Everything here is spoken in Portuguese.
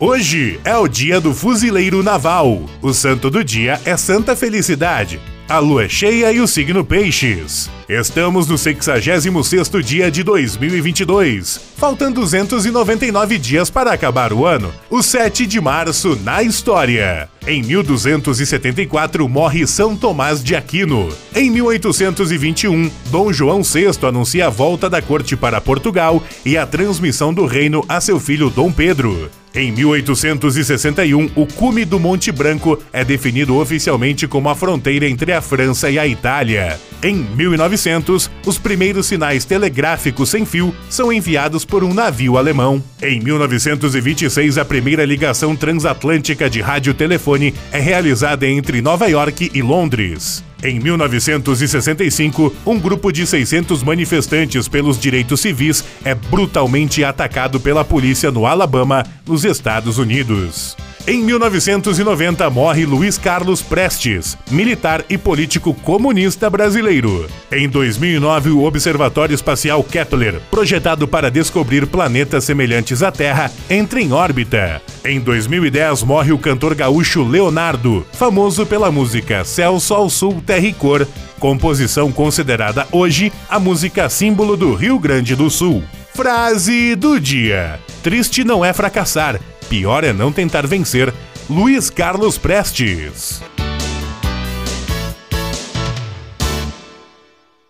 Hoje é o dia do fuzileiro naval. O santo do dia é Santa Felicidade. A lua é cheia e o signo Peixes. Estamos no 66º dia de 2022. Faltam 299 dias para acabar o ano. O 7 de março na história. Em 1274 morre São Tomás de Aquino. Em 1821, Dom João VI anuncia a volta da corte para Portugal e a transmissão do reino a seu filho Dom Pedro. Em 1861, o cume do Monte Branco é definido oficialmente como a fronteira entre a França e a Itália. Em 1900, os primeiros sinais telegráficos sem fio são enviados por um navio alemão. Em 1926, a primeira ligação transatlântica de radiotelefone é realizada entre Nova York e Londres. Em 1965, um grupo de 600 manifestantes pelos direitos civis é brutalmente atacado pela polícia no Alabama, nos Estados Unidos. Em 1990 morre Luiz Carlos Prestes, militar e político comunista brasileiro. Em 2009, o Observatório Espacial Kepler, projetado para descobrir planetas semelhantes à Terra, entra em órbita. Em 2010 morre o cantor gaúcho Leonardo, famoso pela música Céu, Sol, Sul, Terra e Cor, composição considerada hoje a música símbolo do Rio Grande do Sul. Frase do dia: Triste não é fracassar, pior é não tentar vencer. Luiz Carlos Prestes.